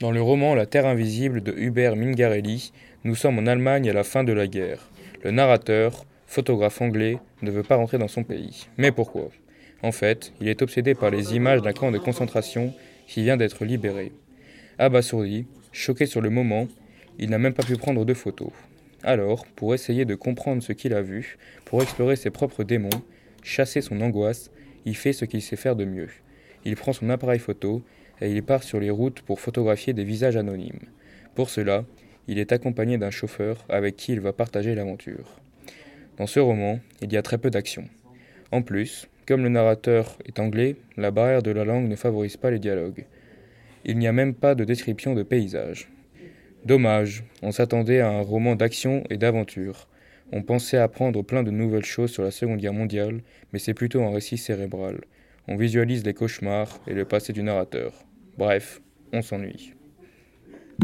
Dans le roman La Terre invisible de Hubert Mingarelli, nous sommes en Allemagne à la fin de la guerre. Le narrateur, photographe anglais, ne veut pas rentrer dans son pays. Mais pourquoi? En fait, il est obsédé par les images d'un camp de concentration qui vient d'être libéré. Abasourdi, choqué sur le moment, il n'a même pas pu prendre de photos. Alors, pour essayer de comprendre ce qu'il a vu, pour explorer ses propres démons, chasser son angoisse, il fait ce qu'il sait faire de mieux. Il prend son appareil photo et il part sur les routes pour photographier des visages anonymes. Pour cela, il est accompagné d'un chauffeur avec qui il va partager l'aventure. Dans ce roman, il y a très peu d'action. En plus, comme le narrateur est anglais, la barrière de la langue ne favorise pas les dialogues. Il n'y a même pas de description de paysage. Dommage, on s'attendait à un roman d'action et d'aventure. On pensait apprendre plein de nouvelles choses sur la Seconde Guerre mondiale, mais c'est plutôt un récit cérébral. On visualise les cauchemars et le passé du narrateur. Bref, on s'ennuie.